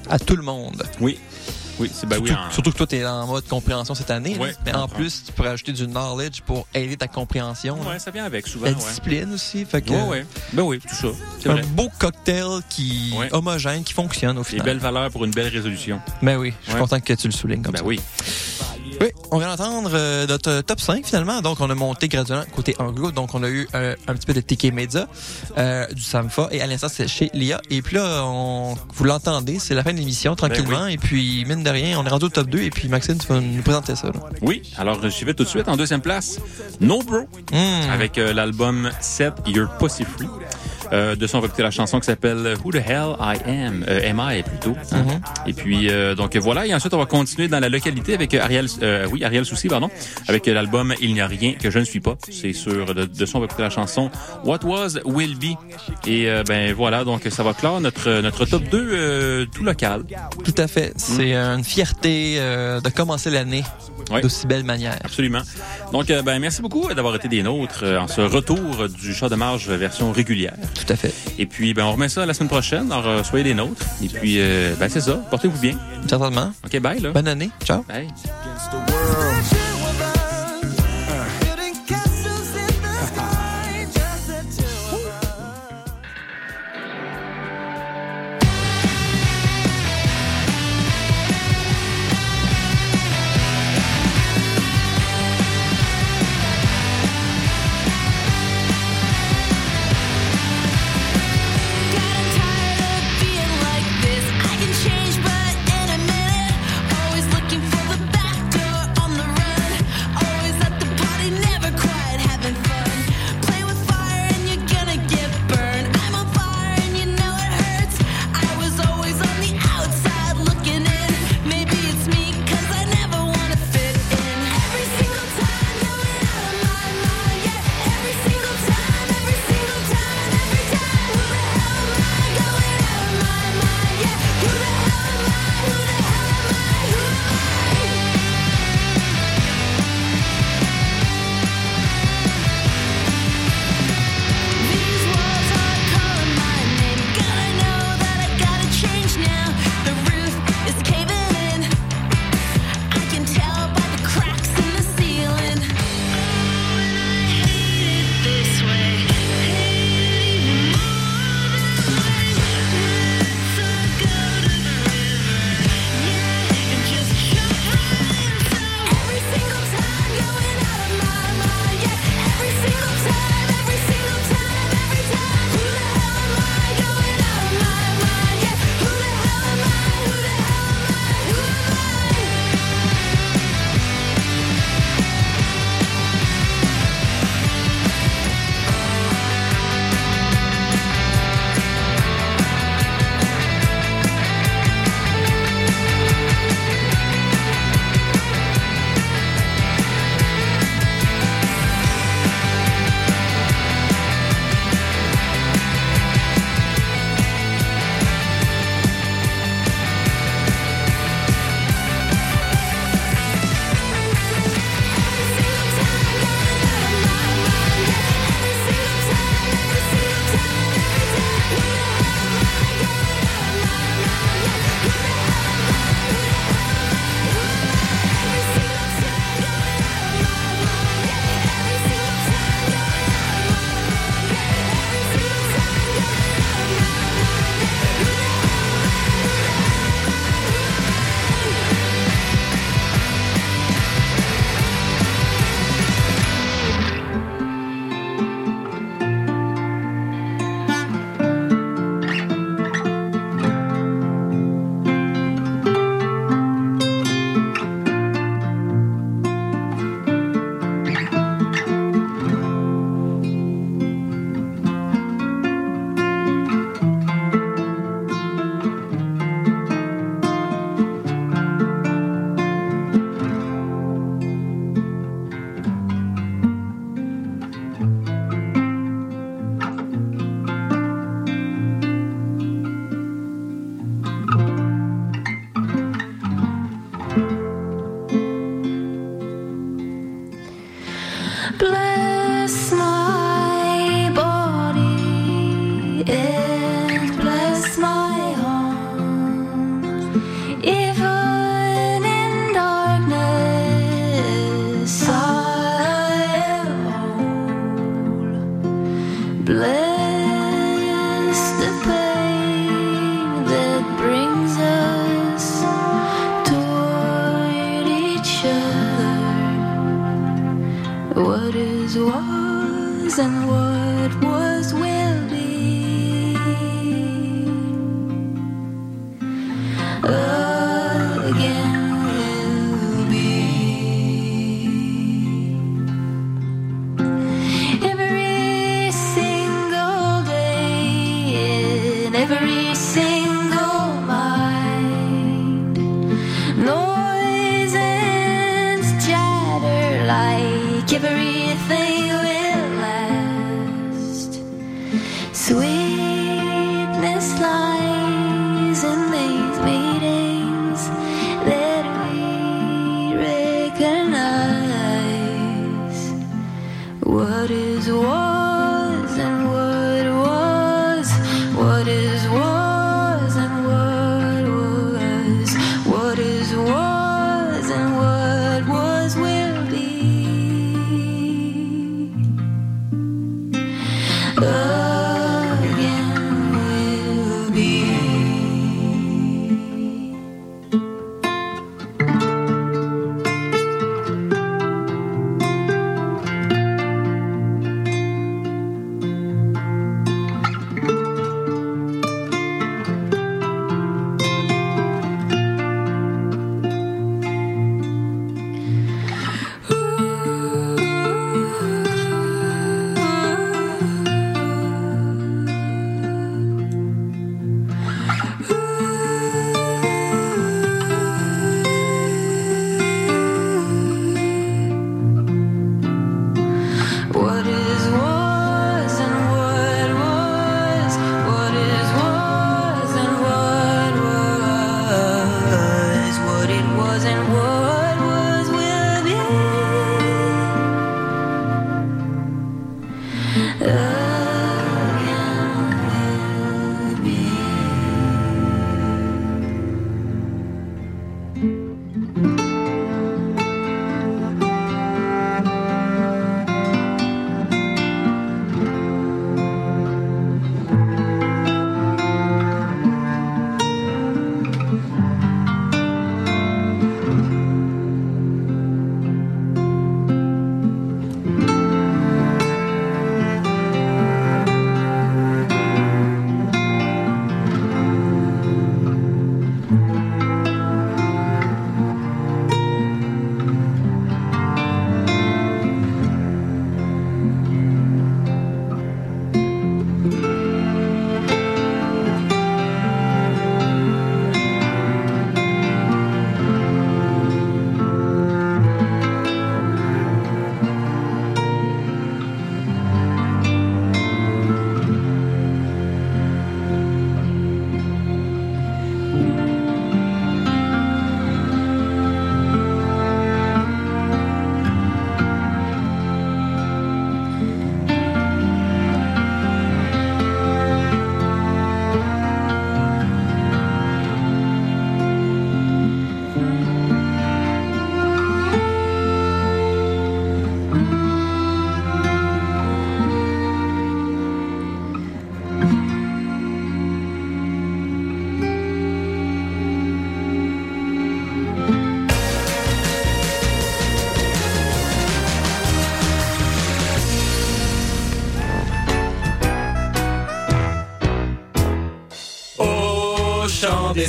à tout le monde. Oui. Oui, c'est oui. surtout, en- surtout que toi, tu es en mode compréhension cette année. Ouais, mais en plus, tu pourrais ajouter du knowledge pour aider ta compréhension. Ouais, ça vient avec souvent. La ouais. discipline aussi. Fait que, Ouais. Ben oui, tout ça. C'est un vrai. beau cocktail qui homogène, qui fonctionne au Des final. belles valeurs pour une belle résolution. Ben oui, je suis content que tu le soulignes comme Ben ça. oui. On vient d'entendre euh, notre top 5 finalement. Donc, on a monté graduellement côté anglo. Donc, on a eu euh, un petit peu de TK Media, euh, du Samfa et à l'instant, c'est chez Lia. Et puis là, on, vous l'entendez, c'est la fin de l'émission tranquillement. Et puis, mine de rien, on est rendu au top 2. Et puis, Maxime, tu vas nous présenter ça. là. Oui, alors je vais tout de suite en deuxième place, No Bro, Hmm. avec euh, l'album Set Your Pussy Free. Euh, de son, on va écouter la chanson qui s'appelle Who the Hell I Am, euh, Am I plutôt. hein. Mhm. Et puis euh, donc voilà, et ensuite on va continuer dans la localité avec Ariel, euh, oui Ariel Souci pardon, avec l'album Il n'y a rien que je ne suis pas. C'est sur de, de son on va écouter la chanson What Was Will Be. Et euh, ben voilà, donc ça va clore notre notre top 2 euh, tout local. Tout à fait. C'est une fierté euh, de commencer l'année Ouais. d'aussi belle manière. Absolument. Donc, ben, merci beaucoup d'avoir été des nôtres en ce retour du chat de marge version régulière. Tout à fait. Et puis, ben, on remet ça la semaine prochaine. Alors, euh, soyez des nôtres. Et puis, euh, ben, c'est ça. Portez-vous bien. Certainement. OK, bye, là. Bonne année. Ciao. Bye.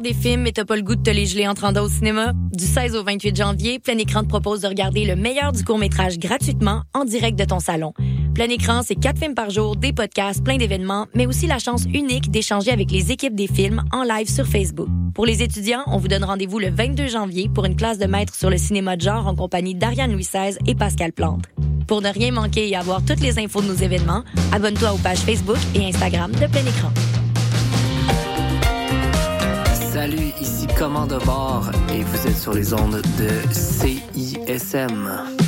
des films, mais t'as pas le goût de te les geler en te rendant au cinéma? Du 16 au 28 janvier, Plein Écran te propose de regarder le meilleur du court-métrage gratuitement en direct de ton salon. Plein Écran, c'est quatre films par jour, des podcasts, plein d'événements, mais aussi la chance unique d'échanger avec les équipes des films en live sur Facebook. Pour les étudiants, on vous donne rendez-vous le 22 janvier pour une classe de maître sur le cinéma de genre en compagnie d'Ariane Louis XVI et Pascal Plante. Pour ne rien manquer et avoir toutes les infos de nos événements, abonne-toi aux pages Facebook et Instagram de Plein Écran. Salut, ici Commande bord et vous êtes sur les ondes de CISM.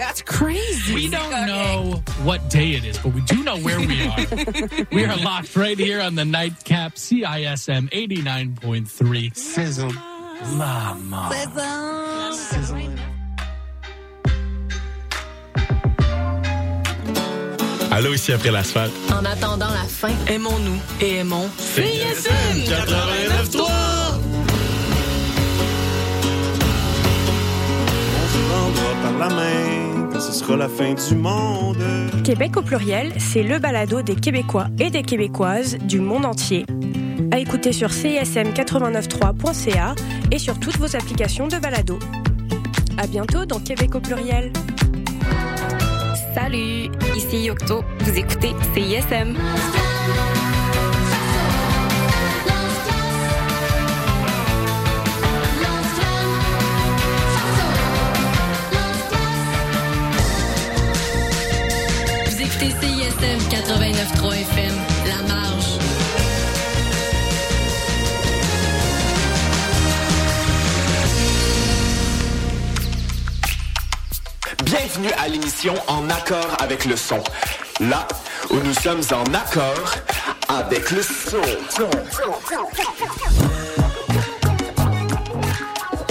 That's crazy. We don't know what day it is, but we do know where we are. we are locked right here on the nightcap CISM 89.3. Sizzle. Mama. Allô, ici après l'asphalte. En attendant la fin, aimons-nous et aimons CISM 89.3. On se prendra par la main quand ce sera la fin du monde. Québec au pluriel, c'est le balado des Québécois et des Québécoises du monde entier. À écouter sur cism893.ca et sur toutes vos applications de balado. À bientôt dans Québec au pluriel. Salut, ici Yocto. Vous écoutez CISM. Écoutez CISM 89.3 FM, La Marge. Bienvenue à l'émission En accord avec le son. Là où nous sommes en accord avec le son.